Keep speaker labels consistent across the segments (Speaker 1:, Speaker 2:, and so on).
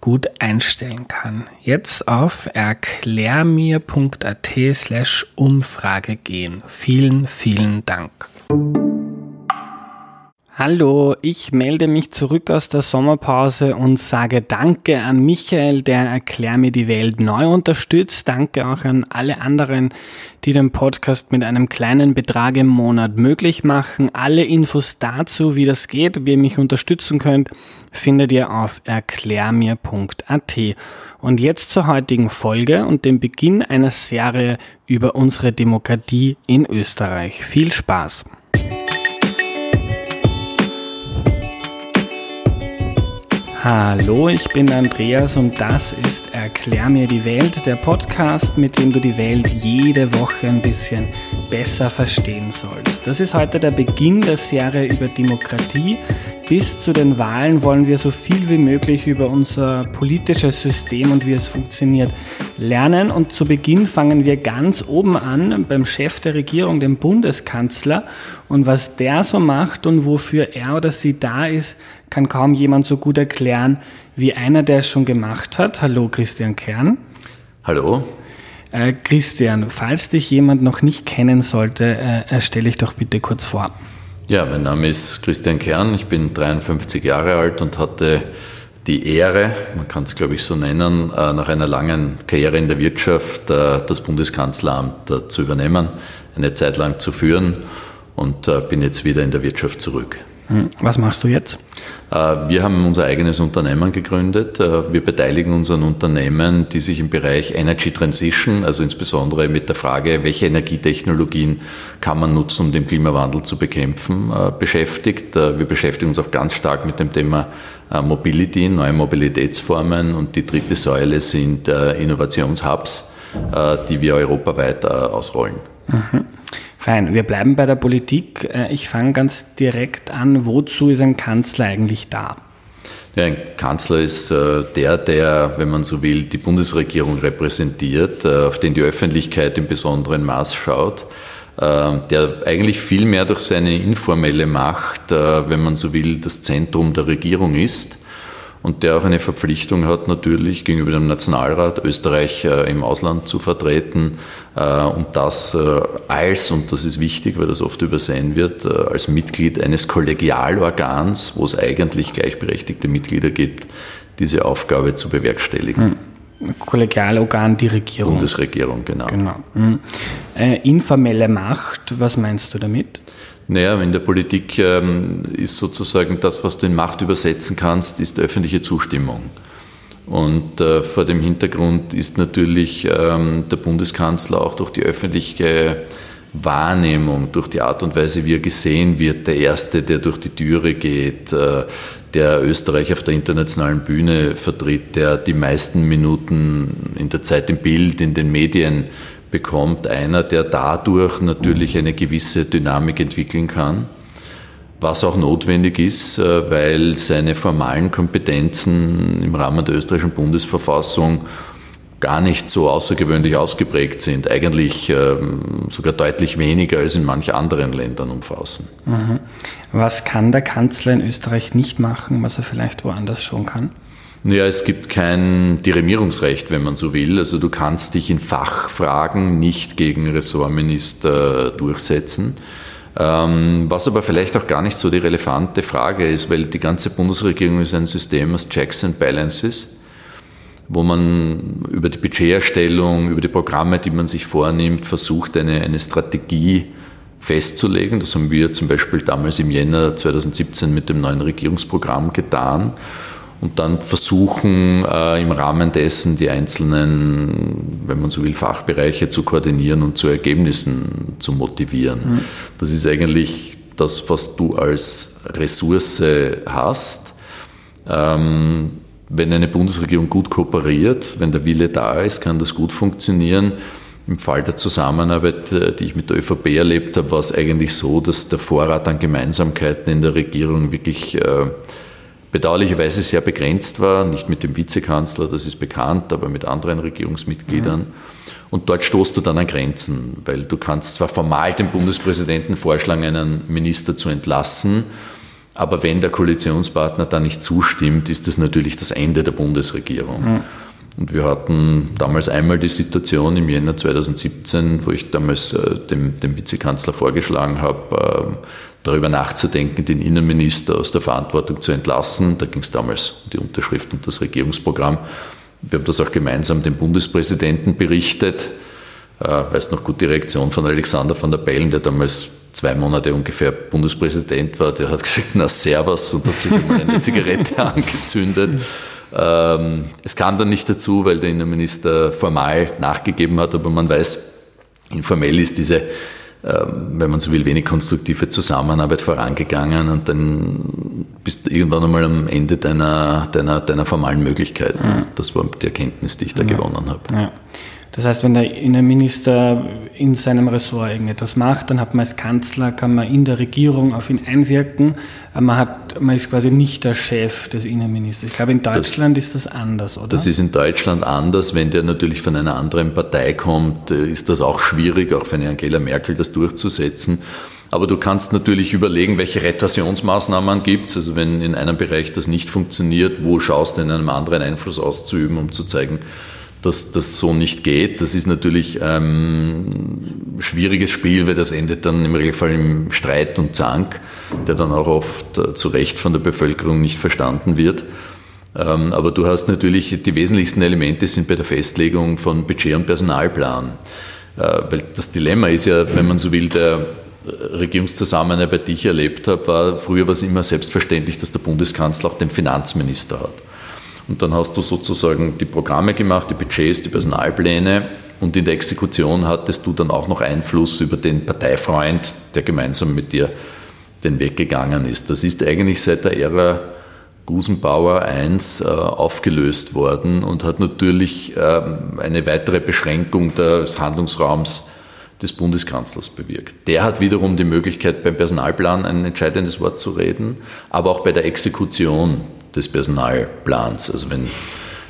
Speaker 1: gut einstellen kann. Jetzt auf erklärmir.at slash Umfrage gehen. Vielen, vielen Dank. Hallo, ich melde mich zurück aus der Sommerpause und sage Danke an Michael, der Erklär mir die Welt neu unterstützt. Danke auch an alle anderen, die den Podcast mit einem kleinen Betrag im Monat möglich machen. Alle Infos dazu, wie das geht, wie ihr mich unterstützen könnt, findet ihr auf erklärmir.at. Und jetzt zur heutigen Folge und dem Beginn einer Serie über unsere Demokratie in Österreich. Viel Spaß! Hallo, ich bin Andreas und das ist Erklär mir die Welt, der Podcast, mit dem du die Welt jede Woche ein bisschen besser verstehen sollst. Das ist heute der Beginn der Serie über Demokratie. Bis zu den Wahlen wollen wir so viel wie möglich über unser politisches System und wie es funktioniert lernen. Und zu Beginn fangen wir ganz oben an beim Chef der Regierung, dem Bundeskanzler. Und was der so macht und wofür er oder sie da ist, kann kaum jemand so gut erklären wie einer, der es schon gemacht hat. Hallo Christian Kern.
Speaker 2: Hallo.
Speaker 1: Äh, Christian, falls dich jemand noch nicht kennen sollte, äh, stelle ich doch bitte kurz vor.
Speaker 2: Ja, mein Name ist Christian Kern, ich bin 53 Jahre alt und hatte die Ehre, man kann es glaube ich so nennen, äh, nach einer langen Karriere in der Wirtschaft äh, das Bundeskanzleramt äh, zu übernehmen, eine Zeit lang zu führen und bin jetzt wieder in der Wirtschaft zurück.
Speaker 1: Hm, was machst du jetzt?
Speaker 2: Äh, wir haben unser eigenes Unternehmen gegründet. Äh, wir beteiligen uns an Unternehmen, die sich im Bereich Energy Transition, also insbesondere mit der Frage, welche Energietechnologien kann man nutzen, um den Klimawandel zu bekämpfen, äh, beschäftigt. Wir beschäftigen uns auch ganz stark mit dem Thema Mobility, neue Mobilitätsformen und die dritte Säule sind Innovationshubs, die wir europaweit ausrollen.
Speaker 1: Mhm. Fein, wir bleiben bei der Politik. Äh, ich fange ganz direkt an. Wozu ist ein Kanzler eigentlich da?
Speaker 2: Ja, ein Kanzler ist äh, der, der, wenn man so will, die Bundesregierung repräsentiert, äh, auf den die Öffentlichkeit im besonderen Maß schaut, der eigentlich viel mehr durch seine informelle Macht, wenn man so will, das Zentrum der Regierung ist und der auch eine Verpflichtung hat, natürlich gegenüber dem Nationalrat Österreich äh, im Ausland zu vertreten äh, und das äh, als, und das ist wichtig, weil das oft übersehen wird, als Mitglied eines Kollegialorgans, wo es eigentlich gleichberechtigte Mitglieder gibt, diese Aufgabe zu bewerkstelligen.
Speaker 1: Hm. Kollegialorgan, die Regierung.
Speaker 2: Bundesregierung, genau. genau.
Speaker 1: Hm. Informelle Macht, was meinst du damit?
Speaker 2: Naja, in der Politik ähm, ist sozusagen das, was du in Macht übersetzen kannst, ist öffentliche Zustimmung. Und äh, vor dem Hintergrund ist natürlich ähm, der Bundeskanzler auch durch die öffentliche Wahrnehmung, durch die Art und Weise, wie er gesehen wird, der Erste, der durch die Türe geht, äh, der Österreich auf der internationalen Bühne vertritt, der die meisten Minuten in der Zeit im Bild, in den Medien bekommt einer, der dadurch natürlich eine gewisse Dynamik entwickeln kann, was auch notwendig ist, äh, weil seine formalen Kompetenzen im Rahmen der österreichischen Bundesverfassung gar nicht so außergewöhnlich ausgeprägt sind, eigentlich ähm, sogar deutlich weniger als in manch anderen Ländern umfassen.
Speaker 1: Mhm. Was kann der Kanzler in Österreich nicht machen, was er vielleicht woanders schon kann?
Speaker 2: Naja, es gibt kein Diremierungsrecht, wenn man so will. Also du kannst dich in Fachfragen nicht gegen Ressortminister durchsetzen. Ähm, was aber vielleicht auch gar nicht so die relevante Frage ist, weil die ganze Bundesregierung ist ein System aus Checks and Balances. wo man über die Budgeterstellung, über die Programme, die man sich vornimmt, versucht, eine, eine Strategie festzulegen. Das haben wir zum Beispiel damals im Jänner 2017 mit dem neuen Regierungsprogramm getan und dann versuchen äh, im Rahmen dessen die einzelnen, wenn man so will, Fachbereiche zu koordinieren und zu Ergebnissen zu motivieren. Mhm. Das ist eigentlich das, was du als Ressource hast. Ähm, wenn eine Bundesregierung gut kooperiert, wenn der Wille da ist, kann das gut funktionieren. Im Fall der Zusammenarbeit, äh, die ich mit der ÖVP erlebt habe, war es eigentlich so, dass der Vorrat an Gemeinsamkeiten in der Regierung wirklich äh, bedauerlicherweise sehr begrenzt war, nicht mit dem Vizekanzler, das ist bekannt, aber mit anderen Regierungsmitgliedern. Mhm. Und dort stoßt du dann an Grenzen, weil du kannst zwar formal dem Bundespräsidenten vorschlagen, einen Minister zu entlassen, aber wenn der Koalitionspartner da nicht zustimmt, ist das natürlich das Ende der Bundesregierung. Mhm. Und wir hatten damals einmal die Situation im Jänner 2017, wo ich damals äh, dem, dem Vizekanzler vorgeschlagen habe, äh, darüber nachzudenken, den Innenminister aus der Verantwortung zu entlassen. Da ging es damals um die Unterschrift und das Regierungsprogramm. Wir haben das auch gemeinsam dem Bundespräsidenten berichtet. Äh, weiß noch gut die Reaktion von Alexander von der Bellen, der damals zwei Monate ungefähr Bundespräsident war. Der hat gesagt, na servus und hat sich einmal eine Zigarette angezündet. Ähm, es kam dann nicht dazu, weil der Innenminister formal nachgegeben hat, aber man weiß, informell ist diese ähm, wenn man so will, wenig konstruktive Zusammenarbeit vorangegangen und dann bist du irgendwann einmal am Ende deiner, deiner, deiner formalen Möglichkeiten. Mhm. Das war die Erkenntnis, die ich da ja. gewonnen habe. Ja.
Speaker 1: Das heißt, wenn der Innenminister in seinem Ressort irgendetwas macht, dann hat man als Kanzler, kann man in der Regierung auf ihn einwirken. Man, hat, man ist quasi nicht der Chef des Innenministers. Ich glaube, in Deutschland das, ist das anders, oder?
Speaker 2: Das ist in Deutschland anders. Wenn der natürlich von einer anderen Partei kommt, äh, ist das auch schwierig, auch für eine Angela Merkel das durchzusetzen. Aber du kannst natürlich überlegen, welche Retorsionsmaßnahmen gibt es. Also wenn in einem Bereich das nicht funktioniert, wo schaust du in einem anderen Einfluss auszuüben, um zu zeigen, dass das so nicht geht. Das ist natürlich ein ähm, schwieriges Spiel, weil das endet dann im Regelfall im Streit und Zank, der dann auch oft äh, zu Recht von der Bevölkerung nicht verstanden wird. Ähm, aber du hast natürlich, die wesentlichsten Elemente sind bei der Festlegung von Budget und Personalplan. Äh, weil das Dilemma ist ja, wenn man so will, der Regierungszusammenarbeit, die ich erlebt habe, war, früher war es immer selbstverständlich, dass der Bundeskanzler auch den Finanzminister hat. Und dann hast du sozusagen die Programme gemacht, die Budgets, die Personalpläne und in der Exekution hattest du dann auch noch Einfluss über den Parteifreund, der gemeinsam mit dir den Weg gegangen ist. Das ist eigentlich seit der Ära Gusenbauer I äh, aufgelöst worden und hat natürlich äh, eine weitere Beschränkung des Handlungsraums des Bundeskanzlers bewirkt. Der hat wiederum die Möglichkeit, beim Personalplan ein entscheidendes Wort zu reden, aber auch bei der Exekution des Personalplans. Also wenn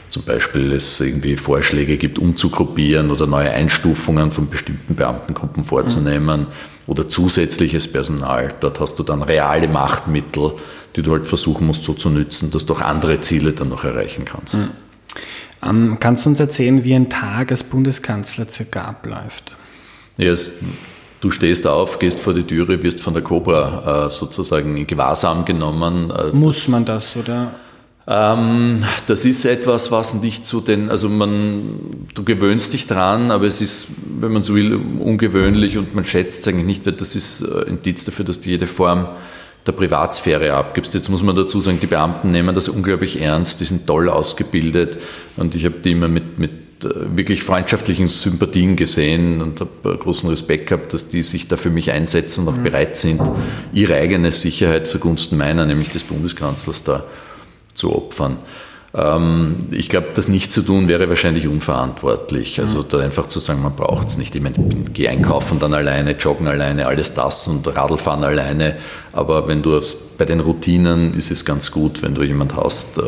Speaker 2: zum Beispiel es irgendwie Vorschläge gibt, umzugruppieren oder neue Einstufungen von bestimmten Beamtengruppen vorzunehmen mhm. oder zusätzliches Personal. Dort hast du dann reale Machtmittel, die du halt versuchen musst so zu nützen, dass du auch andere Ziele dann noch erreichen kannst. Mhm.
Speaker 1: Ähm, kannst du uns erzählen, wie ein Tag als Bundeskanzler circa abläuft?
Speaker 2: Ja, es Du stehst auf, gehst vor die Türe, wirst von der Cobra äh, sozusagen in Gewahrsam genommen.
Speaker 1: Äh, Muss man das, oder?
Speaker 2: Ähm, das ist etwas, was nicht zu den, also man, du gewöhnst dich dran, aber es ist, wenn man so will, ungewöhnlich und man schätzt es eigentlich nicht, weil das ist ein äh, Indiz dafür, dass du jede Form der Privatsphäre abgibst. Jetzt muss man dazu sagen, die Beamten nehmen das unglaublich ernst, die sind toll ausgebildet und ich habe die immer mit, mit wirklich freundschaftlichen Sympathien gesehen und habe großen Respekt gehabt, dass die sich da für mich einsetzen und auch mhm. bereit sind, ihre eigene Sicherheit zugunsten meiner, nämlich des Bundeskanzlers, da zu opfern. Ähm, ich glaube, das nicht zu tun wäre wahrscheinlich unverantwortlich. Also da einfach zu sagen, man braucht es nicht. Ich meine, geh einkaufen dann alleine, joggen alleine, alles das und Radlfahren alleine. Aber wenn du es, bei den Routinen ist es ganz gut, wenn du jemand hast. Äh,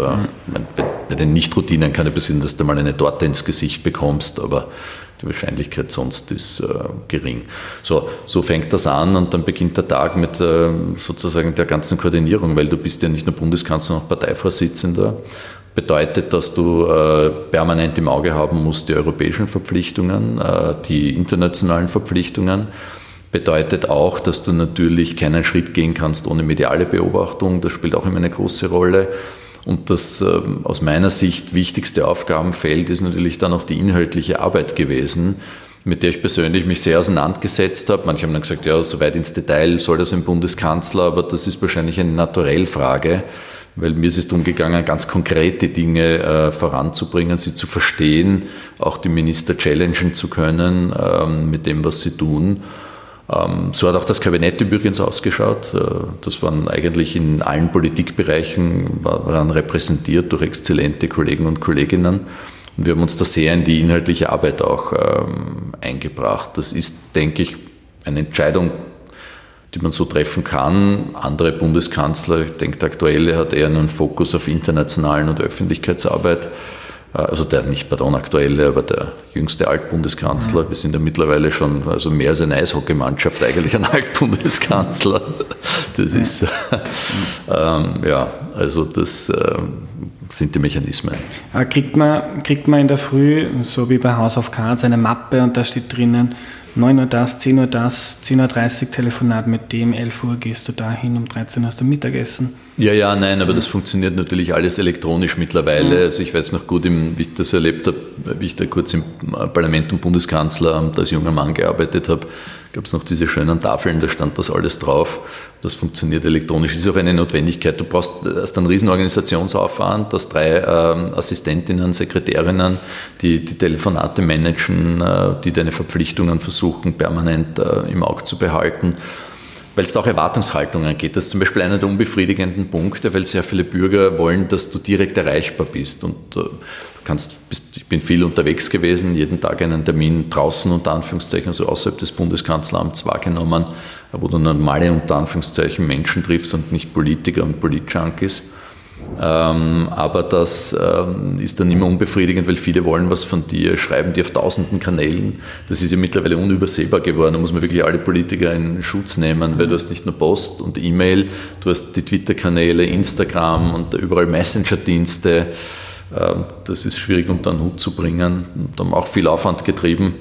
Speaker 2: bei den Nicht-Routinen kann es passieren, dass du mal eine Torte ins Gesicht bekommst, aber die Wahrscheinlichkeit sonst ist äh, gering. So, so fängt das an und dann beginnt der Tag mit äh, sozusagen der ganzen Koordinierung, weil du bist ja nicht nur Bundeskanzler, sondern auch Parteivorsitzender bedeutet, dass du äh, permanent im Auge haben musst die europäischen Verpflichtungen, äh, die internationalen Verpflichtungen. Bedeutet auch, dass du natürlich keinen Schritt gehen kannst ohne mediale Beobachtung. Das spielt auch immer eine große Rolle. Und das ähm, aus meiner Sicht wichtigste Aufgabenfeld ist natürlich dann auch die inhaltliche Arbeit gewesen, mit der ich persönlich mich sehr auseinandergesetzt habe. Manche haben dann gesagt, ja, so weit ins Detail soll das ein Bundeskanzler, aber das ist wahrscheinlich eine Naturellfrage, weil mir ist es darum gegangen, ganz konkrete Dinge äh, voranzubringen, sie zu verstehen, auch die Minister challengen zu können ähm, mit dem, was sie tun. Ähm, so hat auch das Kabinett übrigens ausgeschaut. Äh, das waren eigentlich in allen Politikbereichen, waren repräsentiert durch exzellente Kollegen und Kolleginnen. Und wir haben uns da sehr in die inhaltliche Arbeit auch ähm, eingebracht. Das ist, denke ich, eine Entscheidung, die man so treffen kann. Andere Bundeskanzler, ich denke, der aktuelle hat eher einen Fokus auf internationalen und Öffentlichkeitsarbeit. Äh, also der nicht, pardon, aktuelle, aber der jüngste Altbundeskanzler. Wir sind ja mittlerweile schon also mehr als eine Eishockeymannschaft eigentlich ein Altbundeskanzler. Das ist, ähm, ja, also das ähm, sind die Mechanismen.
Speaker 1: Kriegt man, kriegt man in der Früh, so wie bei House of Cards, eine Mappe und da steht drinnen, 9 Uhr das, 10 Uhr das, 10.30 Uhr Telefonat mit dem, 11 Uhr gehst du dahin, um 13 Uhr hast du Mittagessen.
Speaker 2: Ja, ja, nein, aber das funktioniert natürlich alles elektronisch mittlerweile. Mhm. Also ich weiß noch gut, wie ich das erlebt habe, wie ich da kurz im Parlament und Bundeskanzleramt als junger Mann gearbeitet habe, gab es noch diese schönen Tafeln, da stand das alles drauf. Das funktioniert elektronisch, ist auch eine Notwendigkeit. Du brauchst erst einen riesen Organisationsaufwand, dass drei äh, Assistentinnen, Sekretärinnen, die die Telefonate managen, äh, die deine Verpflichtungen versuchen permanent äh, im Auge zu behalten weil es da auch Erwartungshaltungen geht. Das ist zum Beispiel einer der unbefriedigenden Punkte, weil sehr viele Bürger wollen, dass du direkt erreichbar bist. Und äh, kannst, bist, ich bin viel unterwegs gewesen, jeden Tag einen Termin draußen unter Anführungszeichen, also außerhalb des Bundeskanzleramts wahrgenommen, wo du normale unter Anführungszeichen Menschen triffst und nicht Politiker und Politjunkies. Ähm, aber das ähm, ist dann immer unbefriedigend, weil viele wollen was von dir, schreiben dir auf tausenden Kanälen. Das ist ja mittlerweile unübersehbar geworden. Da muss man wirklich alle Politiker in Schutz nehmen, weil du hast nicht nur Post und E-Mail, du hast die Twitter-Kanäle, Instagram und überall Messenger-Dienste. Ähm, das ist schwierig unter den Hut zu bringen. Da haben auch viel Aufwand getrieben.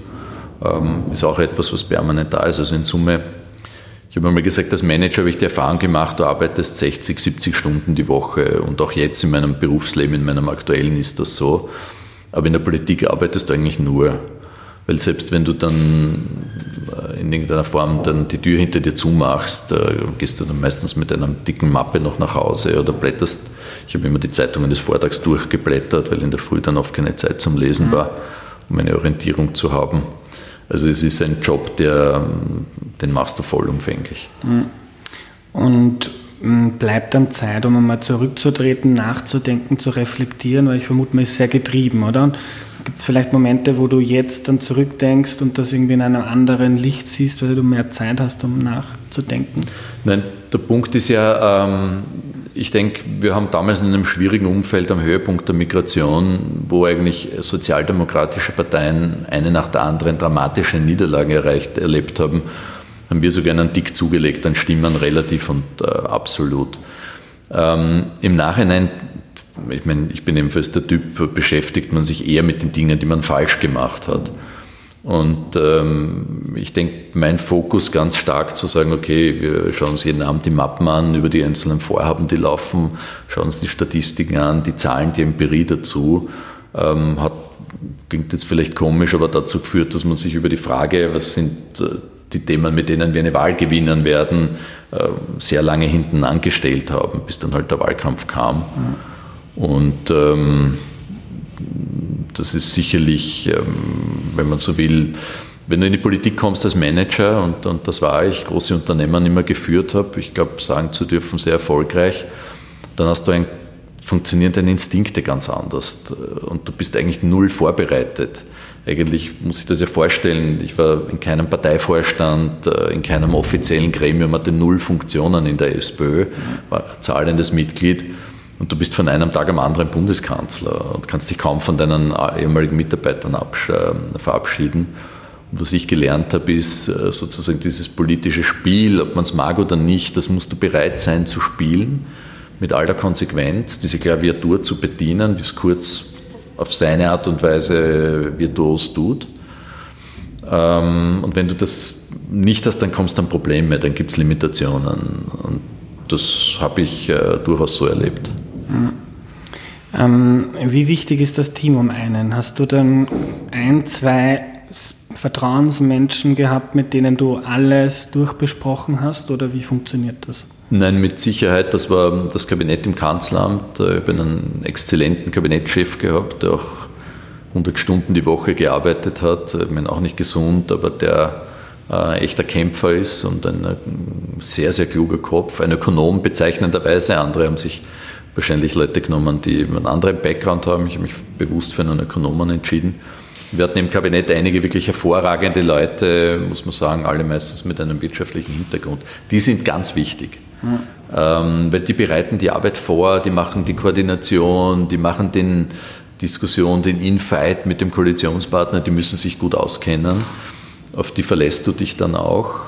Speaker 2: Ist auch etwas, was permanent da ist. Also in Summe ich habe einmal gesagt, als Manager habe ich die Erfahrung gemacht, du arbeitest 60, 70 Stunden die Woche und auch jetzt in meinem Berufsleben, in meinem aktuellen ist das so. Aber in der Politik arbeitest du eigentlich nur. Weil selbst wenn du dann äh, in irgendeiner Form dann die Tür hinter dir zumachst, äh, gehst du dann meistens mit einer dicken Mappe noch nach Hause oder blätterst. Ich habe immer die Zeitungen des Vortrags durchgeblättert, weil in der Früh dann oft keine Zeit zum Lesen war, um eine Orientierung zu haben. Also es ist ein Job, der, den machst du vollumfänglich. Mhm.
Speaker 1: Und hm, bleibt dann Zeit, um einmal zurückzutreten, nachzudenken, zu reflektieren, weil ich vermute, man ist sehr getrieben, oder? Gibt es vielleicht Momente, wo du jetzt dann zurückdenkst und das irgendwie in einem anderen Licht siehst, weil du mehr Zeit hast, um nachzudenken?
Speaker 2: Nein, der Punkt ist ja, ähm, ich denke, wir haben damals in einem schwierigen Umfeld am Höhepunkt der Migration, wo eigentlich sozialdemokratische Parteien eine nach der anderen dramatische Niederlagen erreicht, erlebt haben, haben wir sogar einen Dick zugelegt an Stimmen relativ und äh, absolut. Ähm, Im Nachhinein, ich meine, ich bin ebenfalls der Typ, beschäftigt man sich eher mit den Dingen, die man falsch gemacht hat. Und ähm, ich denke, mein Fokus ganz stark zu sagen, okay, wir schauen uns jeden Abend die Mappen an über die einzelnen Vorhaben, die laufen, schauen uns die Statistiken an, die Zahlen, die Empirie dazu, ähm, hat, klingt jetzt vielleicht komisch, aber dazu geführt, dass man sich über die Frage, was sind äh, die Themen, mit denen wir eine Wahl gewinnen werden, äh, sehr lange hinten angestellt haben, bis dann halt der Wahlkampf kam. Mhm. Und ähm, das ist sicherlich, ähm, wenn man so will, wenn du in die Politik kommst als Manager, und, und das war ich, große Unternehmen immer geführt habe, ich glaube, sagen zu dürfen, sehr erfolgreich, dann hast du ein, funktionieren deine Instinkte ganz anders und du bist eigentlich null vorbereitet. Eigentlich muss ich das ja vorstellen, ich war in keinem Parteivorstand, äh, in keinem offiziellen Gremium, hatte null Funktionen in der SPÖ, war zahlendes Mitglied und du bist von einem Tag am anderen Bundeskanzler und kannst dich kaum von deinen ehemaligen Mitarbeitern äh, verabschieden. Und was ich gelernt habe, ist äh, sozusagen dieses politische Spiel, ob man es mag oder nicht, das musst du bereit sein zu spielen, mit aller Konsequenz, diese Klaviatur zu bedienen, wie es Kurz auf seine Art und Weise virtuos tut. Ähm, und wenn du das nicht hast, dann kommst du an Probleme, dann gibt es Limitationen. Und das habe ich äh, durchaus so erlebt.
Speaker 1: Ähm, wie wichtig ist das Team um einen? Hast du dann ein, zwei Vertrauensmenschen gehabt, mit denen du alles durchbesprochen hast oder wie funktioniert das?
Speaker 2: Nein, mit Sicherheit. Das war das Kabinett im Kanzleramt. Ich habe einen exzellenten Kabinettschef gehabt, der auch 100 Stunden die Woche gearbeitet hat. Ich meine, auch nicht gesund, aber der äh, echter Kämpfer ist und ein äh, sehr, sehr kluger Kopf. Ein Ökonom bezeichnenderweise. Andere haben sich wahrscheinlich Leute genommen, die einen anderen Background haben. Ich habe mich bewusst für einen Ökonomen entschieden. Wir hatten im Kabinett einige wirklich hervorragende Leute, muss man sagen, alle meistens mit einem wirtschaftlichen Hintergrund. Die sind ganz wichtig. Mhm. Ähm, weil die bereiten die Arbeit vor, die machen die Koordination, die machen den Diskussion, den Infight mit dem Koalitionspartner, die müssen sich gut auskennen. Auf die verlässt du dich dann auch.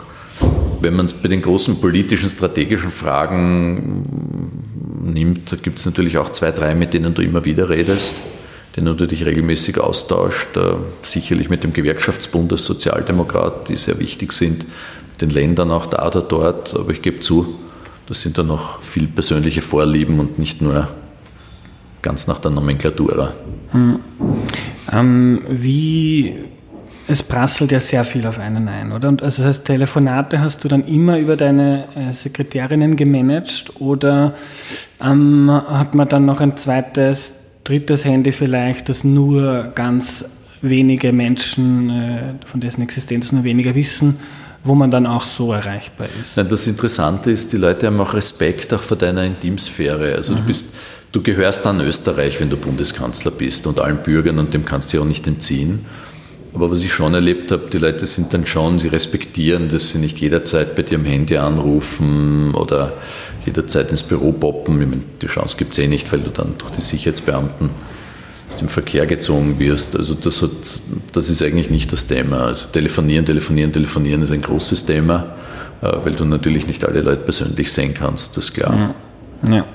Speaker 2: Wenn man es bei den großen politischen, strategischen Fragen nimmt, gibt es natürlich auch zwei, drei, mit denen du immer wieder redest denen du dich regelmäßig austauscht, äh, sicherlich mit dem Gewerkschaftsbund als Sozialdemokrat, die sehr wichtig sind, den Ländern auch da oder dort, aber ich gebe zu, das sind dann noch viel persönliche Vorlieben und nicht nur ganz nach der Nomenklatura. Hm.
Speaker 1: Ähm, wie es prasselt ja sehr viel auf einen ein, oder? Und also das heißt, Telefonate hast du dann immer über deine äh, Sekretärinnen gemanagt oder ähm, hat man dann noch ein zweites drittes Handy vielleicht, das nur ganz wenige Menschen, äh, von dessen Existenz nur weniger wissen, wo man dann auch so erreichbar ist.
Speaker 2: Nein, das Interessante ist, die Leute haben auch Respekt auch vor deiner Intimsphäre. Also mhm. du bist, du gehörst an Österreich, wenn du Bundeskanzler bist und allen Bürgern und dem kannst du ja auch nicht entziehen. Aber was ich schon erlebt habe, die Leute sind dann schon, sie respektieren, dass sie nicht jederzeit bei dir am Handy anrufen oder jederzeit ins Büro poppen. Ich meine, die Chance gibt es eh nicht, weil du dann durch die Sicherheitsbeamten aus dem Verkehr gezogen wirst. Also das, hat, das ist eigentlich nicht das Thema. Also telefonieren, telefonieren, telefonieren ist ein großes Thema, äh, weil du natürlich nicht alle Leute persönlich sehen kannst, das ist klar.
Speaker 1: Ja.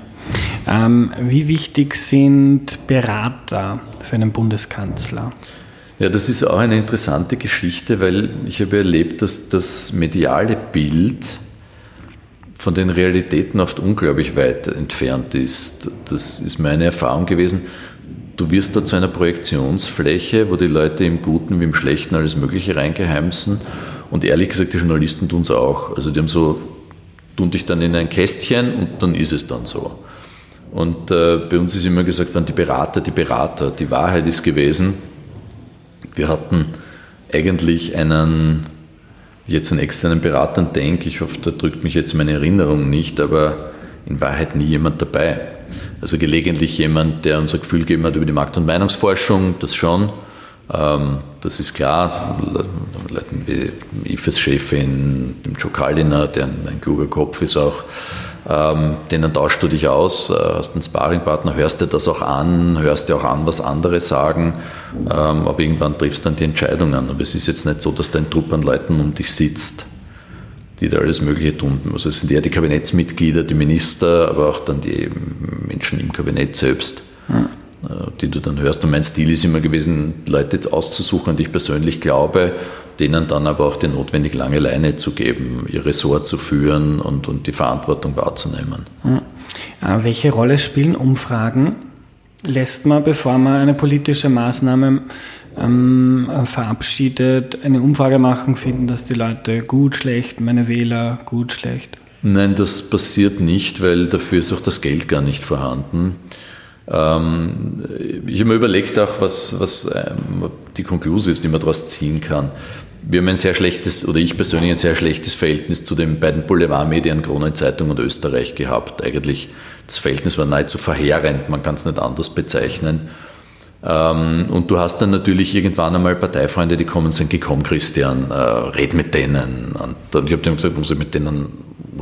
Speaker 1: Ähm, wie wichtig sind Berater für einen Bundeskanzler?
Speaker 2: Ja, das ist auch eine interessante Geschichte, weil ich habe erlebt, dass das mediale Bild von den Realitäten oft unglaublich weit entfernt ist. Das ist meine Erfahrung gewesen. Du wirst da zu einer Projektionsfläche, wo die Leute im Guten wie im Schlechten alles Mögliche reingeheimsen. Und ehrlich gesagt, die Journalisten tun es auch. Also die haben so, tun dich dann in ein Kästchen und dann ist es dann so. Und äh, bei uns ist immer gesagt worden, die Berater, die Berater. Die Wahrheit ist gewesen, wir hatten eigentlich einen jetzt einen externen Beratern denke, ich hoffe, da drückt mich jetzt meine Erinnerung nicht, aber in Wahrheit nie jemand dabei. Also gelegentlich jemand, der uns ein Gefühl gegeben hat über die Markt- und Meinungsforschung, das schon. Ähm, das ist klar. Leuten wie IFES-Chefin, dem Joe Kalliner, der ein kluger Kopf ist auch, ähm, denen tauschst du dich aus, äh, hast einen Sparringpartner, hörst dir das auch an, hörst dir auch an, was andere sagen, ähm, aber irgendwann triffst du dann die Entscheidung an. Aber es ist jetzt nicht so, dass dein Trupp an Leuten um dich sitzt, die da alles Mögliche tun. Also es sind eher die Kabinettsmitglieder, die Minister, aber auch dann die Menschen im Kabinett selbst. Mhm die du dann hörst. Und mein Stil ist immer gewesen, Leute auszusuchen, die ich persönlich glaube, denen dann aber auch die notwendig lange Leine zu geben, ihr Ressort zu führen und, und die Verantwortung wahrzunehmen.
Speaker 1: Mhm. Welche Rolle spielen Umfragen? Lässt man, bevor man eine politische Maßnahme ähm, verabschiedet, eine Umfrage machen, finden das die Leute gut, schlecht, meine Wähler gut, schlecht?
Speaker 2: Nein, das passiert nicht, weil dafür ist auch das Geld gar nicht vorhanden. Ähm, ich habe mir überlegt auch, was, was ähm, die Konklusion ist, die man daraus ziehen kann. Wir haben ein sehr schlechtes, oder ich persönlich ein sehr schlechtes Verhältnis zu den beiden Boulevardmedien Kronenzeitung und Österreich gehabt. Eigentlich das Verhältnis war nahezu verheerend, man kann es nicht anders bezeichnen. Ähm, und du hast dann natürlich irgendwann einmal Parteifreunde, die kommen und sagen, gekommen Christian, äh, red mit denen. Und ich habe dem gesagt, muss ich mit denen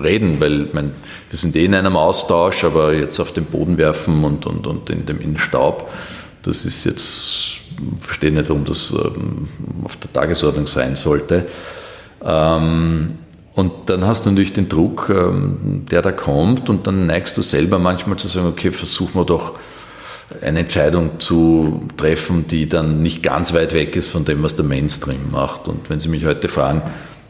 Speaker 2: reden, weil mein, wir sind eh in einem Austausch, aber jetzt auf den Boden werfen und, und, und in, dem, in den Staub, das ist jetzt, verstehe nicht, warum das ähm, auf der Tagesordnung sein sollte. Ähm, und dann hast du natürlich den Druck, ähm, der da kommt und dann neigst du selber manchmal zu sagen, okay, versuchen wir doch eine Entscheidung zu treffen, die dann nicht ganz weit weg ist von dem, was der Mainstream macht. Und wenn Sie mich heute fragen,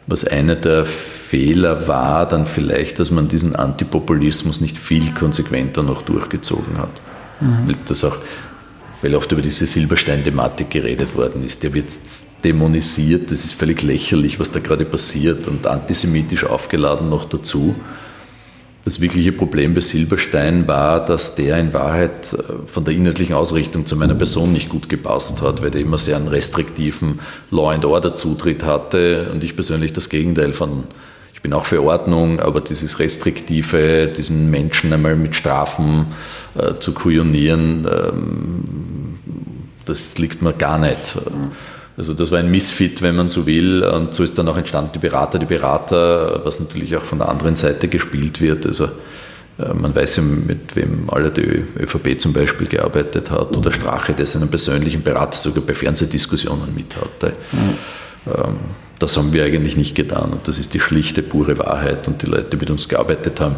Speaker 2: was einer der Fehler war, dann vielleicht, dass man diesen Antipopulismus nicht viel konsequenter noch durchgezogen hat. Mhm. Das auch, weil oft über diese Silberstein-Thematik geredet worden ist. Der wird dämonisiert, das ist völlig lächerlich, was da gerade passiert und antisemitisch aufgeladen noch dazu. Das wirkliche Problem bei Silberstein war, dass der in Wahrheit äh, von der inhaltlichen Ausrichtung zu meiner Person nicht gut gepasst hat, weil der immer sehr einen restriktiven Law and Order Zutritt hatte und ich persönlich das Gegenteil von bin auch für Ordnung, aber dieses Restriktive, diesen Menschen einmal mit Strafen äh, zu kujonieren, ähm, das liegt mir gar nicht. Also das war ein Missfit, wenn man so will. Und so ist dann auch entstanden die Berater, die Berater, was natürlich auch von der anderen Seite gespielt wird. Also äh, man weiß ja, mit wem alle die ÖVP zum Beispiel gearbeitet hat oder Strache, der seinen persönlichen Berater sogar bei Fernsehdiskussionen mit hatte. Mhm. Das haben wir eigentlich nicht getan. Und das ist die schlichte, pure Wahrheit. Und die Leute, die mit uns gearbeitet haben.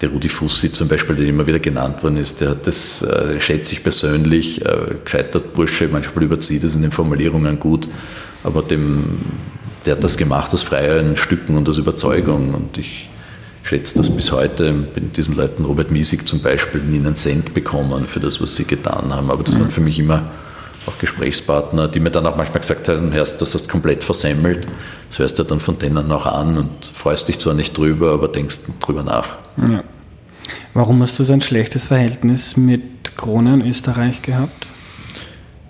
Speaker 2: Der Rudi Fussi zum Beispiel, der immer wieder genannt worden ist, der hat das, äh, schätze ich persönlich, äh, gescheitert Bursche, manchmal überzieht es in den Formulierungen gut, aber dem, der hat das gemacht aus freien Stücken und aus Überzeugung. Und ich schätze das bis heute, bin diesen Leuten, Robert Miesig zum Beispiel, nie einen Cent bekommen für das, was sie getan haben, aber das waren für mich immer auch Gesprächspartner, die mir dann auch manchmal gesagt haben, Herst, das hast komplett versemmelt. Das hörst du dann von denen auch an und freust dich zwar nicht drüber, aber denkst drüber nach. Ja.
Speaker 1: Warum hast du so ein schlechtes Verhältnis mit Krone in Österreich gehabt?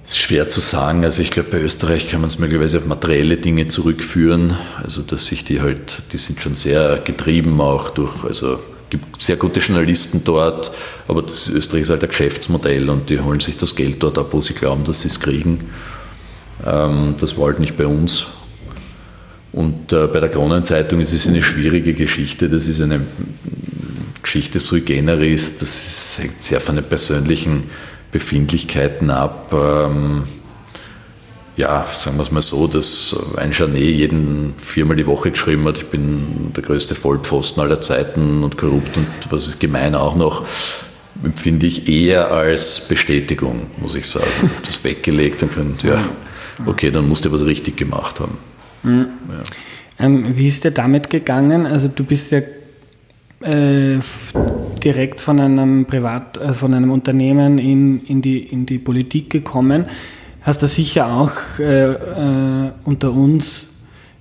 Speaker 2: Das ist schwer zu sagen. Also ich glaube, bei Österreich kann man es möglicherweise auf materielle Dinge zurückführen. Also dass sich die halt, die sind schon sehr getrieben auch durch, also gibt sehr gute Journalisten dort, aber das Österreich ist halt ein Geschäftsmodell und die holen sich das Geld dort ab, wo sie glauben, dass sie es kriegen. Ähm, das war halt nicht bei uns. Und äh, bei der Kronenzeitung ist es eine schwierige Geschichte. Das ist eine Geschichte sui generis. Das hängt sehr von den persönlichen Befindlichkeiten ab. Ähm, ja, sagen wir es mal so, dass ein Janet jeden viermal die Woche geschrieben hat, ich bin der größte Vollpfosten aller Zeiten und korrupt und was ist gemein auch noch, empfinde ich eher als Bestätigung, muss ich sagen. Das weggelegt und finde, ja, okay, dann musst du was richtig gemacht haben.
Speaker 1: Mhm. Ja. Ähm, wie ist dir damit gegangen? Also du bist ja äh, direkt von einem Privat, äh, von einem Unternehmen in, in, die, in die Politik gekommen hast du sicher auch äh, äh, unter uns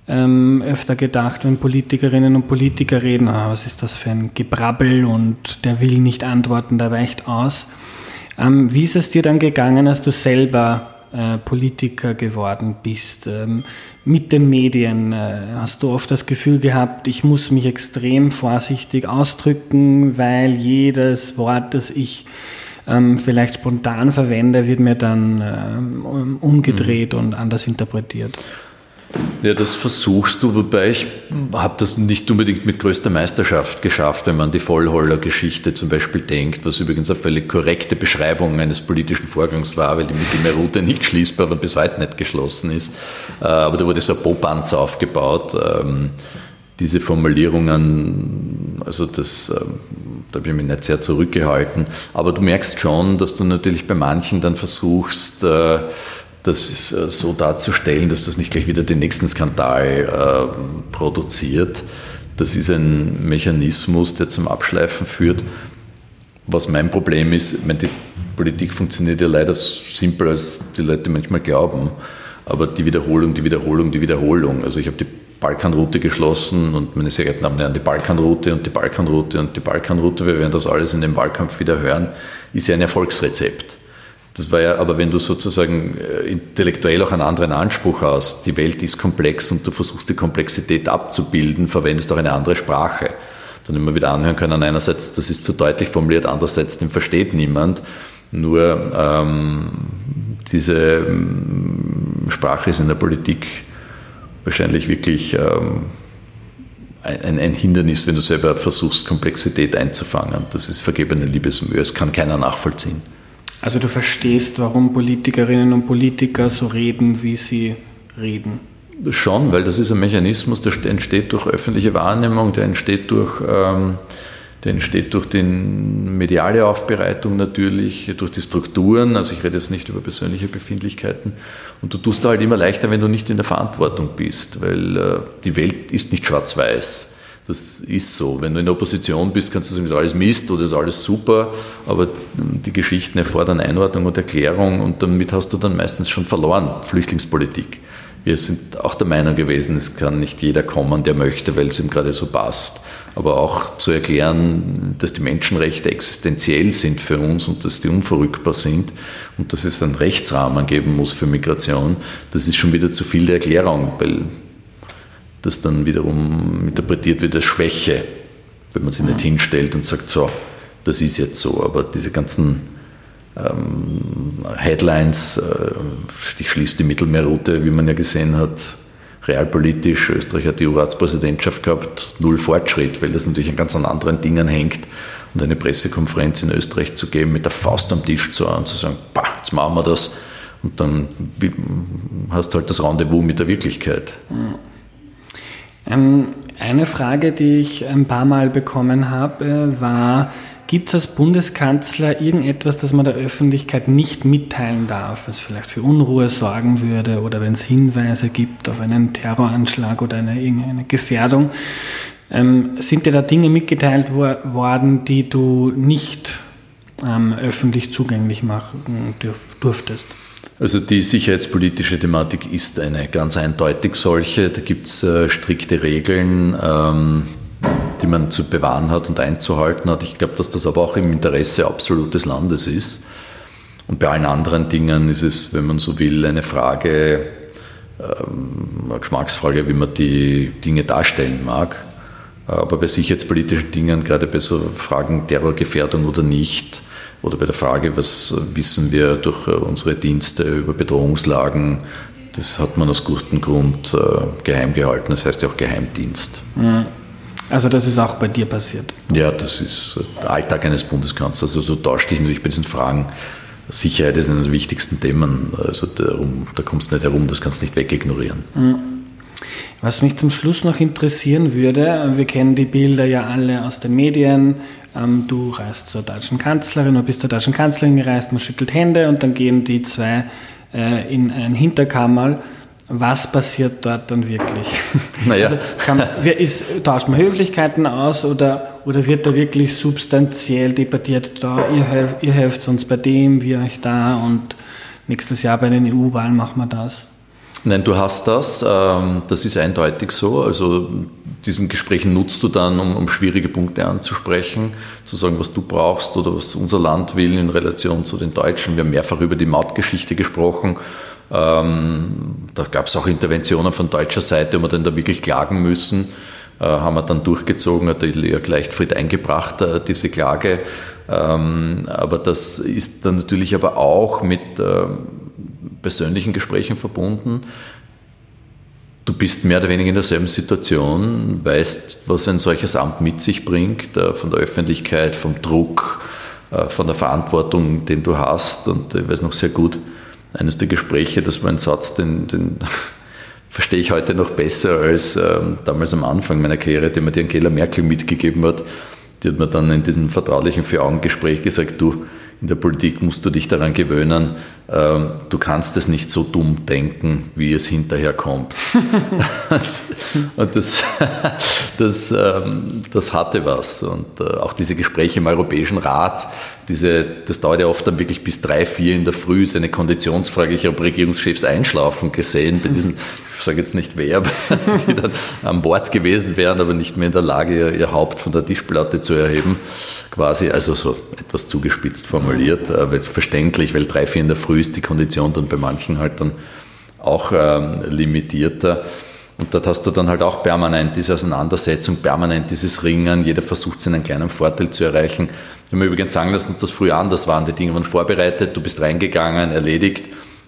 Speaker 1: ähm, öfter gedacht, wenn Politikerinnen und Politiker reden, ah, was ist das für ein Gebrabbel und der will nicht antworten, der weicht aus. Ähm, wie ist es dir dann gegangen, als du selber äh, Politiker geworden bist? Ähm, mit den Medien äh, hast du oft das Gefühl gehabt, ich muss mich extrem vorsichtig ausdrücken, weil jedes Wort, das ich ähm, vielleicht spontan verwende, wird mir dann ähm, umgedreht mhm. und anders interpretiert.
Speaker 2: Ja, das versuchst du, wobei ich habe das nicht unbedingt mit größter Meisterschaft geschafft, wenn man die Vollholler-Geschichte zum Beispiel denkt, was übrigens eine völlig korrekte Beschreibung eines politischen Vorgangs war, weil die Mittelmeerroute nicht schließbar, aber bis heute nicht geschlossen ist. Äh, aber da wurde so ein Popanzer aufgebaut. Ähm, diese Formulierungen, also das ähm, da habe ich mich nicht sehr zurückgehalten. Aber du merkst schon, dass du natürlich bei manchen dann versuchst, äh, das äh, so darzustellen, dass das nicht gleich wieder den nächsten Skandal äh, produziert. Das ist ein Mechanismus, der zum Abschleifen führt. Was mein Problem ist, meine, die Politik funktioniert ja leider simpler, als die Leute manchmal glauben. Aber die Wiederholung, die Wiederholung, die Wiederholung. Also ich habe die Balkanroute geschlossen und meine sehr geehrten Damen und Herren, die Balkanroute und die Balkanroute und die Balkanroute, wir werden das alles in dem Wahlkampf wieder hören, ist ja ein Erfolgsrezept. Das war ja, aber wenn du sozusagen äh, intellektuell auch einen anderen Anspruch hast, die Welt ist komplex und du versuchst die Komplexität abzubilden, verwendest auch eine andere Sprache. Dann immer wieder anhören können, einerseits, das ist zu deutlich formuliert, andererseits, den versteht niemand. Nur ähm, diese ähm, Sprache ist in der Politik wahrscheinlich wirklich ähm, ein, ein, Hindernis, wenn du selber versuchst, Komplexität einzufangen. Das ist vergebene Liebesmühe, das kann keiner nachvollziehen.
Speaker 1: Also du verstehst, warum Politikerinnen und Politiker so reden, wie sie reden?
Speaker 2: Schon, weil das ist ein Mechanismus, der entsteht durch öffentliche Wahrnehmung, der entsteht durch... Ähm, der entsteht durch die mediale Aufbereitung natürlich, durch die Strukturen. Also ich rede jetzt nicht über persönliche Befindlichkeiten. Und du tust da halt immer leichter, wenn du nicht in der Verantwortung bist, weil äh, die Welt ist nicht schwarz-weiß. Das ist so. Wenn du in der Opposition bist, kannst du sagen, das ist alles Mist oder das ist alles super, aber die Geschichten erfordern Einordnung und Erklärung und damit hast du dann meistens schon verloren, Flüchtlingspolitik. Wir sind auch der Meinung gewesen, es kann nicht jeder kommen, der möchte, weil es ihm gerade so passt. Aber auch zu erklären, dass die Menschenrechte existenziell sind für uns und dass die unverrückbar sind und dass es einen Rechtsrahmen geben muss für Migration, das ist schon wieder zu viel der Erklärung, weil das dann wiederum interpretiert wird als Schwäche, wenn man sich nicht hinstellt und sagt, so, das ist jetzt so. Aber diese ganzen ähm, Headlines, äh, ich schließe die Mittelmeerroute, wie man ja gesehen hat, realpolitisch, Österreich hat die EU-Ratspräsidentschaft gehabt, null Fortschritt, weil das natürlich an ganz anderen Dingen hängt. Und eine Pressekonferenz in Österreich zu geben, mit der Faust am Tisch zu und zu sagen, bah, jetzt machen wir das. Und dann hast du halt das Rendezvous mit der Wirklichkeit. Mhm.
Speaker 1: Ähm, eine Frage, die ich ein paar Mal bekommen habe, war, gibt es als Bundeskanzler irgendetwas, das man der Öffentlichkeit nicht mitteilen darf, was vielleicht für Unruhe sorgen würde oder wenn es Hinweise gibt auf einen Terroranschlag oder eine, irgendeine Gefährdung? Ähm, sind dir da Dinge mitgeteilt worden, die du nicht ähm, öffentlich zugänglich machen durftest?
Speaker 2: Also die sicherheitspolitische Thematik ist eine ganz eindeutig solche. Da gibt es äh, strikte Regeln, ähm, die man zu bewahren hat und einzuhalten hat. Ich glaube, dass das aber auch im Interesse absolut des Landes ist. Und bei allen anderen Dingen ist es, wenn man so will, eine Frage, ähm, eine Geschmacksfrage, wie man die Dinge darstellen mag. Aber bei sicherheitspolitischen Dingen, gerade bei so Fragen Terrorgefährdung oder nicht, oder bei der Frage, was wissen wir durch äh, unsere Dienste über Bedrohungslagen, das hat man aus gutem Grund äh, geheim gehalten. Das heißt ja auch Geheimdienst.
Speaker 1: Mhm. Also das ist auch bei dir passiert?
Speaker 2: Ja, das ist der Alltag eines Bundeskanzlers. Also du tauschst dich natürlich bei diesen Fragen. Sicherheit ist einer der wichtigsten Themen. Also darum, da kommst du nicht herum, das kannst du nicht wegignorieren. Mhm.
Speaker 1: Was mich zum Schluss noch interessieren würde, wir kennen die Bilder ja alle aus den Medien. Ähm, du reist zur deutschen Kanzlerin oder bist zur deutschen Kanzlerin gereist, man schüttelt Hände und dann gehen die zwei äh, in ein Hinterkammerl. Was passiert dort dann wirklich? Naja. Also kann, ist, tauscht man Höflichkeiten aus oder, oder wird da wirklich substanziell debattiert? Da, ihr, helft, ihr helft uns bei dem, wir euch da und nächstes Jahr bei den EU-Wahlen machen wir das?
Speaker 2: Nein, du hast das. Ähm, das ist eindeutig so. Also diesen Gesprächen nutzt du dann, um, um, schwierige Punkte anzusprechen, zu sagen, was du brauchst oder was unser Land will in Relation zu den Deutschen. Wir haben mehrfach über die Mautgeschichte gesprochen. Ähm, da gab es auch Interventionen von deutscher Seite, wo wir dann da wirklich klagen müssen. Äh, haben wir dann durchgezogen, hat der Jörg Leichtfried eingebracht, äh, diese Klage. Ähm, aber das ist dann natürlich aber auch mit äh, persönlichen Gesprächen verbunden. Du bist mehr oder weniger in derselben Situation, weißt, was ein solches Amt mit sich bringt, äh, von der Öffentlichkeit, vom Druck, äh, von der Verantwortung, den du hast. Und ich weiß noch sehr gut, eines der Gespräche, das war ein Satz, den, den verstehe ich heute noch besser als ähm, damals am Anfang meiner Karriere, den mir die Angela Merkel mitgegeben hat. Die hat mir dann in diesem vertraulichen Vier-Augen-Gespräch gesagt, du, in der Politik musst du dich daran gewöhnen, du kannst es nicht so dumm denken, wie es hinterher kommt. und das, das, ähm, das hatte was. Und äh, auch diese Gespräche im Europäischen Rat, diese, das dauert ja oft dann wirklich bis drei, vier in der Früh, ist eine Konditionsfrage. Ich habe Regierungschefs einschlafen gesehen bei diesen, ich sage jetzt nicht wer, die dann am Wort gewesen wären, aber nicht mehr in der Lage, ihr Haupt von der Tischplatte zu erheben quasi, also so etwas zugespitzt formuliert, aber verständlich, weil drei, vier in der Früh ist die Kondition dann bei manchen halt dann auch ähm, limitierter. Und dort hast du dann halt auch permanent diese Auseinandersetzung, permanent dieses Ringen, jeder versucht seinen kleinen Vorteil zu erreichen. Ich habe mir übrigens sagen lassen, dass das früher anders waren. Die Dinge waren vorbereitet, du bist reingegangen, erledigt.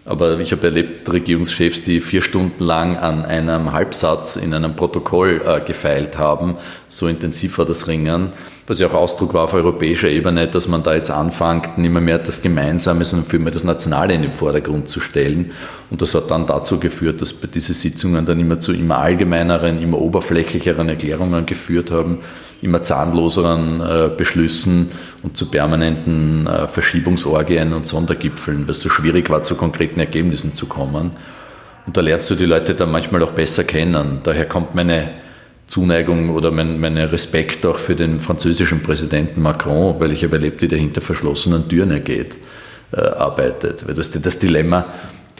Speaker 2: Aber ich habe erlebt Regierungschefs, die vier Stunden lang an einem Halbsatz in einem Protokoll äh, gefeilt haben. So intensiv war das Ringen was ja auch Ausdruck war auf europäischer Ebene, dass man da jetzt anfängt, nicht mehr, mehr das Gemeinsame, sondern vielmehr das Nationale in den Vordergrund zu stellen. Und das hat dann dazu geführt, dass bei diesen Sitzungen dann immer zu immer allgemeineren, immer oberflächlicheren Erklärungen geführt haben, immer zahnloseren äh, Beschlüssen und zu permanenten äh, Verschiebungsorgien und Sondergipfeln, weil es so schwierig war, zu konkreten Ergebnissen zu kommen. Und da lernst du die Leute dann manchmal auch besser kennen. Daher kommt meine Zuneigung oder mein, mein Respekt auch für den französischen Präsidenten Macron, weil ich habe erlebt, wie der hinter verschlossenen Türen ergeht, äh, arbeitet. Weil das, das Dilemma,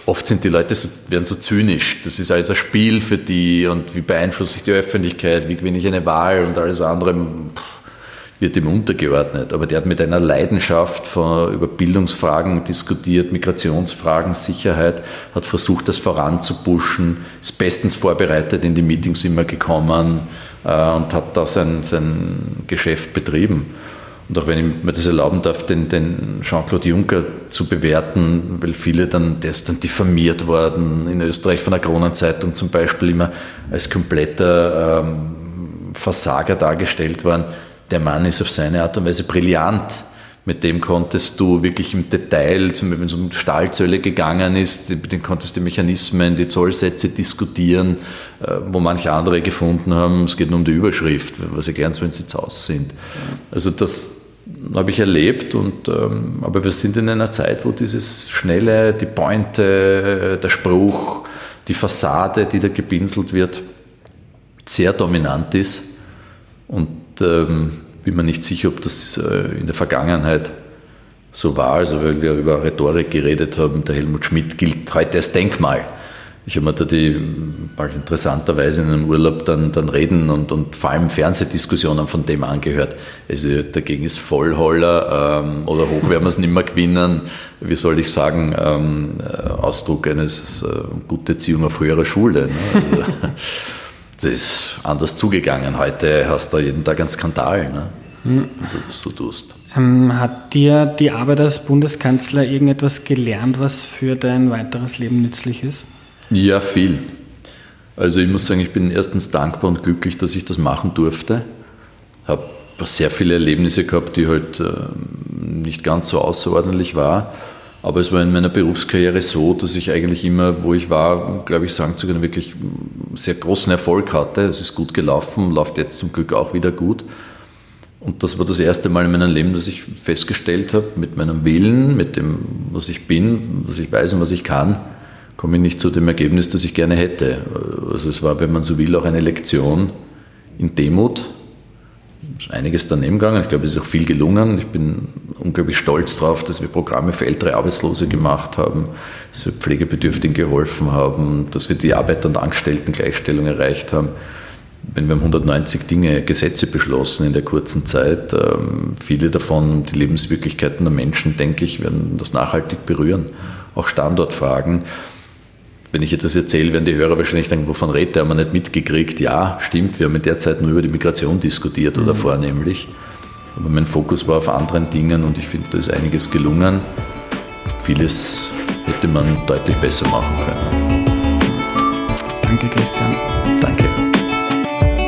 Speaker 2: oft sind die Leute so, werden so zynisch. Das ist alles ein Spiel für die und wie beeinflusse ich die Öffentlichkeit, wie gewinne ich eine Wahl und alles andere. Wird ihm untergeordnet. Aber der hat mit einer Leidenschaft von, über Bildungsfragen diskutiert, Migrationsfragen, Sicherheit, hat versucht, das voranzupuschen, ist bestens vorbereitet in die Meetings immer gekommen äh, und hat da sein, sein Geschäft betrieben. Und auch wenn ich mir das erlauben darf, den, den Jean-Claude Juncker zu bewerten, weil viele dann, der ist dann diffamiert worden, in Österreich von der Kronenzeitung zum Beispiel immer als kompletter ähm, Versager dargestellt worden der Mann ist auf seine Art und Weise brillant. Mit dem konntest du wirklich im Detail, zum Beispiel wenn es um Stahlzölle gegangen ist, mit dem konntest du die Mechanismen, die Zollsätze diskutieren, äh, wo manche andere gefunden haben, es geht nur um die Überschrift, was sie gern, wenn sie zu Hause sind. Also das habe ich erlebt, und, ähm, aber wir sind in einer Zeit, wo dieses Schnelle, die Pointe, der Spruch, die Fassade, die da gebinselt wird, sehr dominant ist. Und ähm, bin mir nicht sicher, ob das äh, in der Vergangenheit so war. Also, weil wir über Rhetorik geredet haben, der Helmut Schmidt gilt heute als Denkmal. Ich habe mir da die bald interessanterweise in einem Urlaub dann, dann Reden und, und vor allem Fernsehdiskussionen von dem angehört. Also dagegen ist Vollholler ähm, oder hoch werden wir es nicht mehr gewinnen. Wie soll ich sagen, ähm, äh, Ausdruck eines äh, gute Erziehung auf höherer Schule. Ne? Also, das ist anders zugegangen. Heute hast du jeden Tag einen Skandal, ne? Mhm. wenn du das so tust.
Speaker 1: Ähm, hat dir die Arbeit als Bundeskanzler irgendetwas gelernt, was für dein weiteres Leben nützlich ist?
Speaker 2: Ja, viel. Also ich muss sagen, ich bin erstens dankbar und glücklich, dass ich das machen durfte. Habe sehr viele Erlebnisse gehabt, die halt äh, nicht ganz so außerordentlich waren. Aber es war in meiner Berufskarriere so, dass ich eigentlich immer, wo ich war, glaube ich, sagen zu können, wirklich sehr großen Erfolg hatte. Es ist gut gelaufen, läuft jetzt zum Glück auch wieder gut. Und das war das erste Mal in meinem Leben, dass ich festgestellt habe, mit meinem Willen, mit dem, was ich bin, was ich weiß und was ich kann, komme ich nicht zu dem Ergebnis, das ich gerne hätte. Also es war, wenn man so will, auch eine Lektion in Demut, ist einiges daneben gegangen. Ich glaube, es ist auch viel gelungen. Ich bin unglaublich stolz darauf, dass wir Programme für ältere Arbeitslose gemacht haben, dass wir Pflegebedürftigen geholfen haben, dass wir die Arbeiter- und Angestelltengleichstellung erreicht haben. Wenn wir haben 190 Dinge, Gesetze beschlossen in der kurzen Zeit, ähm, viele davon, die Lebenswirklichkeiten der Menschen, denke ich, werden das nachhaltig berühren. Auch Standortfragen wenn ich das erzähle, werden die Hörer wahrscheinlich denken, wovon redet der, haben wir nicht mitgekriegt. Ja, stimmt, wir haben in der Zeit nur über die Migration diskutiert mhm. oder vornehmlich. Aber mein Fokus war auf anderen Dingen und ich finde, da ist einiges gelungen. Vieles hätte man deutlich besser machen können.
Speaker 1: Danke, Christian.
Speaker 2: Danke.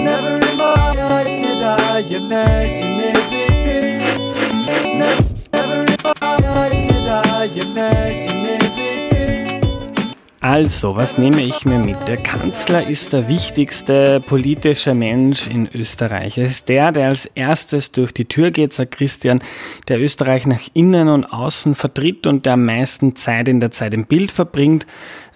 Speaker 2: Never in my life did I imagine it Never, never
Speaker 1: also, was nehme ich mir mit? Der Kanzler ist der wichtigste politische Mensch in Österreich. Er ist der, der als erstes durch die Tür geht, sagt Christian, der Österreich nach innen und außen vertritt und der am meisten Zeit in der Zeit im Bild verbringt.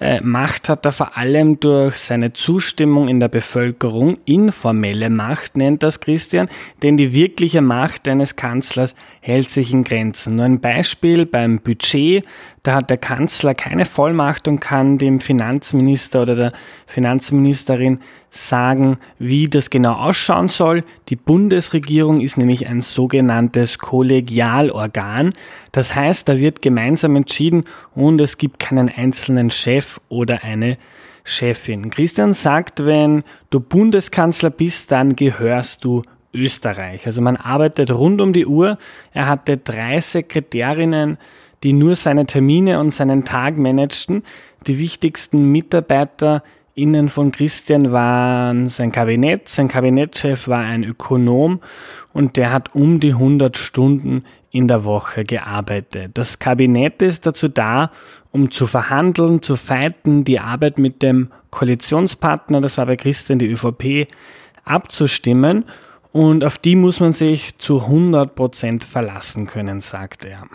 Speaker 1: Äh, Macht hat er vor allem durch seine Zustimmung in der Bevölkerung. Informelle Macht nennt das Christian, denn die wirkliche Macht eines Kanzlers hält sich in Grenzen. Nur ein Beispiel beim Budget. Da hat der Kanzler keine Vollmacht und kann dem Finanzminister oder der Finanzministerin sagen, wie das genau ausschauen soll. Die Bundesregierung ist nämlich ein sogenanntes Kollegialorgan. Das heißt, da wird gemeinsam entschieden und es gibt keinen einzelnen Chef oder eine Chefin. Christian sagt, wenn du Bundeskanzler bist, dann gehörst du Österreich. Also man arbeitet rund um die Uhr. Er hatte drei Sekretärinnen, die nur seine Termine und seinen Tag managten. Die wichtigsten Mitarbeiter Innen von Christian waren sein Kabinett, sein Kabinettchef war ein Ökonom und der hat um die 100 Stunden in der Woche gearbeitet. Das Kabinett ist dazu da, um zu verhandeln, zu fighten, die Arbeit mit dem Koalitionspartner, das war bei Christian die ÖVP, abzustimmen und auf die muss man sich zu 100 Prozent verlassen können, sagt er.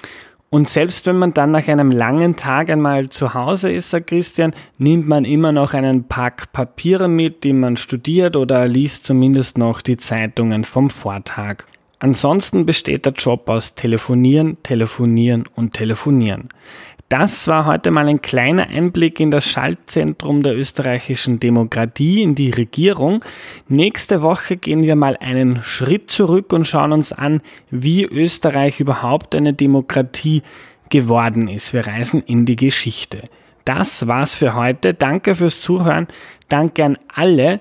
Speaker 1: Und selbst wenn man dann nach einem langen Tag einmal zu Hause ist, sagt Christian, nimmt man immer noch einen Pack Papiere mit, die man studiert oder liest zumindest noch die Zeitungen vom Vortag. Ansonsten besteht der Job aus Telefonieren, Telefonieren und Telefonieren. Das war heute mal ein kleiner Einblick in das Schaltzentrum der österreichischen Demokratie, in die Regierung. Nächste Woche gehen wir mal einen Schritt zurück und schauen uns an, wie Österreich überhaupt eine Demokratie geworden ist. Wir reisen in die Geschichte. Das war's für heute. Danke fürs Zuhören. Danke an alle,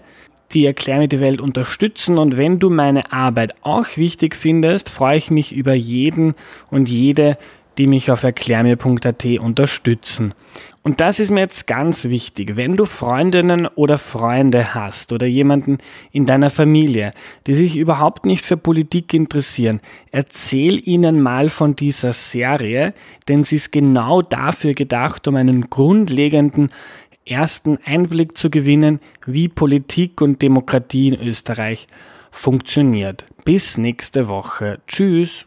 Speaker 1: die Erklär mir die Welt unterstützen. Und wenn du meine Arbeit auch wichtig findest, freue ich mich über jeden und jede, die mich auf erklärmir.at unterstützen. Und das ist mir jetzt ganz wichtig. Wenn du Freundinnen oder Freunde hast oder jemanden in deiner Familie, die sich überhaupt nicht für Politik interessieren, erzähl ihnen mal von dieser Serie, denn sie ist genau dafür gedacht, um einen grundlegenden ersten Einblick zu gewinnen, wie Politik und Demokratie in Österreich funktioniert. Bis nächste Woche. Tschüss.